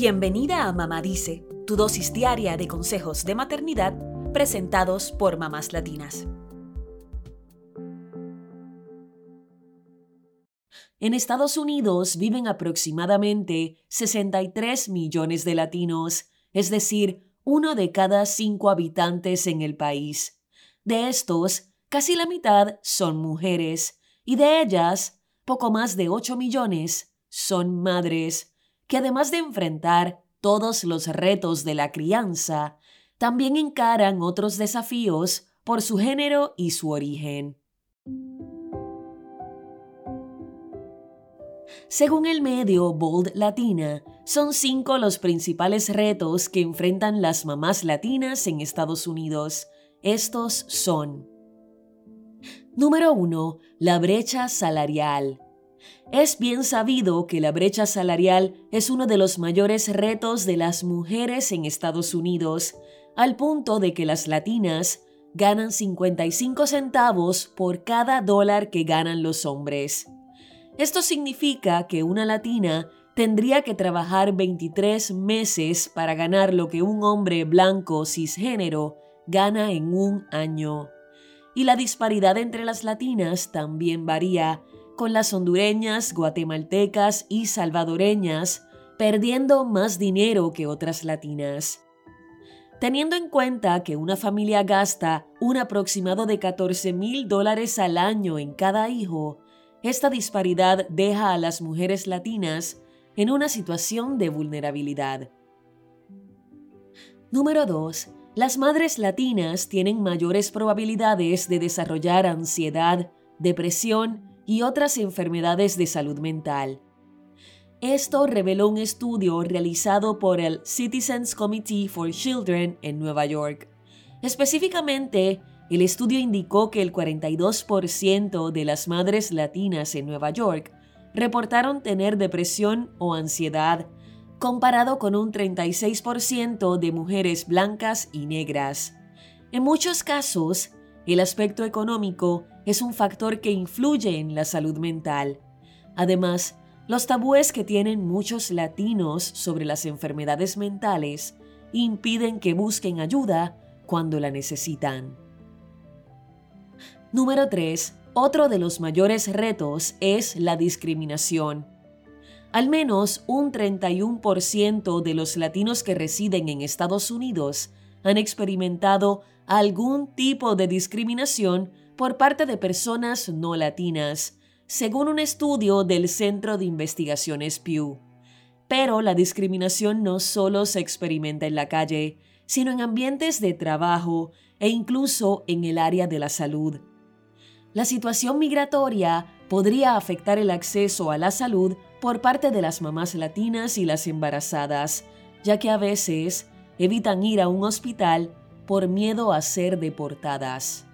Bienvenida a Mamá Dice, tu dosis diaria de consejos de maternidad presentados por mamás latinas. En Estados Unidos viven aproximadamente 63 millones de latinos, es decir, uno de cada cinco habitantes en el país. De estos, casi la mitad son mujeres, y de ellas, poco más de 8 millones son madres, que además de enfrentar todos los retos de la crianza, también encaran otros desafíos por su género y su origen. Según el medio Bold Latina, son cinco los principales retos que enfrentan las mamás latinas en Estados Unidos. Estos son Número 1. La brecha salarial. Es bien sabido que la brecha salarial es uno de los mayores retos de las mujeres en Estados Unidos, al punto de que las latinas ganan 55 centavos por cada dólar que ganan los hombres. Esto significa que una latina tendría que trabajar 23 meses para ganar lo que un hombre blanco cisgénero gana en un año. Y la disparidad entre las latinas también varía, con las hondureñas, guatemaltecas y salvadoreñas perdiendo más dinero que otras latinas. Teniendo en cuenta que una familia gasta un aproximado de 14 mil dólares al año en cada hijo, esta disparidad deja a las mujeres latinas en una situación de vulnerabilidad. Número 2. Las madres latinas tienen mayores probabilidades de desarrollar ansiedad, depresión y otras enfermedades de salud mental. Esto reveló un estudio realizado por el Citizens Committee for Children en Nueva York. Específicamente, el estudio indicó que el 42% de las madres latinas en Nueva York reportaron tener depresión o ansiedad, comparado con un 36% de mujeres blancas y negras. En muchos casos, el aspecto económico es un factor que influye en la salud mental. Además, los tabúes que tienen muchos latinos sobre las enfermedades mentales impiden que busquen ayuda cuando la necesitan. Número 3. Otro de los mayores retos es la discriminación. Al menos un 31% de los latinos que residen en Estados Unidos han experimentado algún tipo de discriminación por parte de personas no latinas, según un estudio del Centro de Investigaciones Pew. Pero la discriminación no solo se experimenta en la calle, sino en ambientes de trabajo e incluso en el área de la salud. La situación migratoria podría afectar el acceso a la salud por parte de las mamás latinas y las embarazadas, ya que a veces evitan ir a un hospital por miedo a ser deportadas.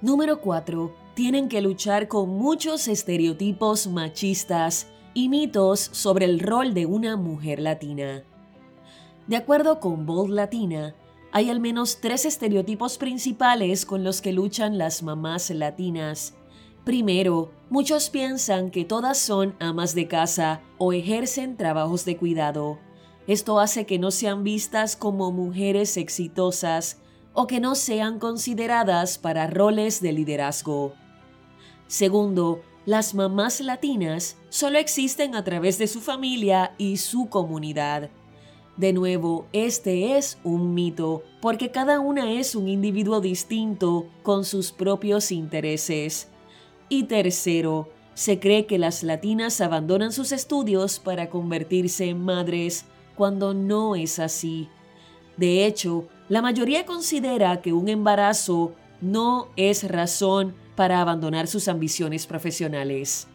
Número 4. Tienen que luchar con muchos estereotipos machistas y mitos sobre el rol de una mujer latina. De acuerdo con Bold Latina, hay al menos tres estereotipos principales con los que luchan las mamás latinas. Primero, muchos piensan que todas son amas de casa o ejercen trabajos de cuidado. Esto hace que no sean vistas como mujeres exitosas o que no sean consideradas para roles de liderazgo. Segundo, las mamás latinas solo existen a través de su familia y su comunidad. De nuevo, este es un mito, porque cada una es un individuo distinto con sus propios intereses. Y tercero, se cree que las latinas abandonan sus estudios para convertirse en madres, cuando no es así. De hecho, la mayoría considera que un embarazo no es razón para abandonar sus ambiciones profesionales.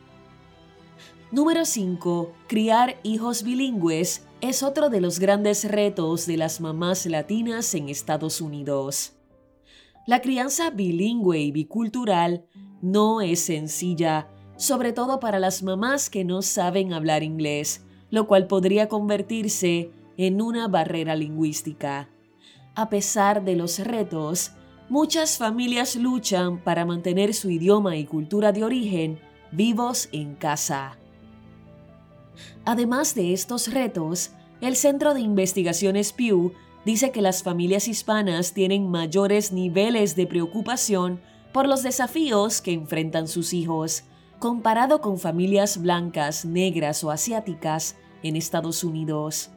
Número 5. Criar hijos bilingües es otro de los grandes retos de las mamás latinas en Estados Unidos. La crianza bilingüe y bicultural no es sencilla, sobre todo para las mamás que no saben hablar inglés, lo cual podría convertirse en una barrera lingüística. A pesar de los retos, muchas familias luchan para mantener su idioma y cultura de origen vivos en casa. Además de estos retos, el Centro de Investigaciones Pew dice que las familias hispanas tienen mayores niveles de preocupación por los desafíos que enfrentan sus hijos, comparado con familias blancas, negras o asiáticas en Estados Unidos.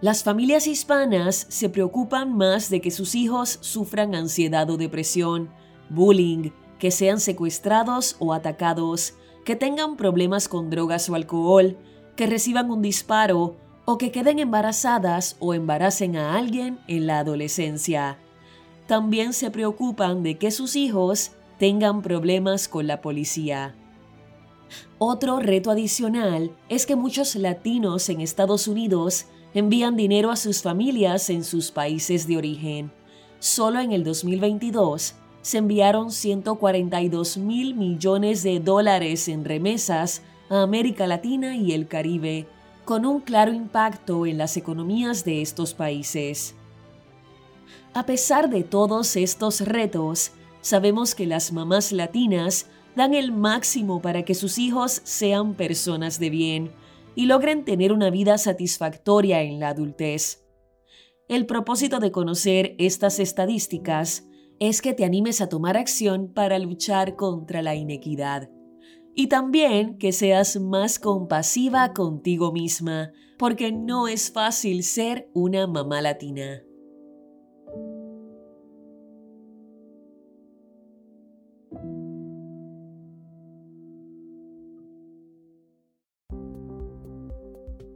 Las familias hispanas se preocupan más de que sus hijos sufran ansiedad o depresión, bullying, que sean secuestrados o atacados, que tengan problemas con drogas o alcohol, que reciban un disparo o que queden embarazadas o embaracen a alguien en la adolescencia. También se preocupan de que sus hijos tengan problemas con la policía. Otro reto adicional es que muchos latinos en Estados Unidos envían dinero a sus familias en sus países de origen. Solo en el 2022 se enviaron 142 mil millones de dólares en remesas a América Latina y el Caribe, con un claro impacto en las economías de estos países. A pesar de todos estos retos, sabemos que las mamás latinas dan el máximo para que sus hijos sean personas de bien y logren tener una vida satisfactoria en la adultez. El propósito de conocer estas estadísticas es que te animes a tomar acción para luchar contra la inequidad y también que seas más compasiva contigo misma, porque no es fácil ser una mamá latina.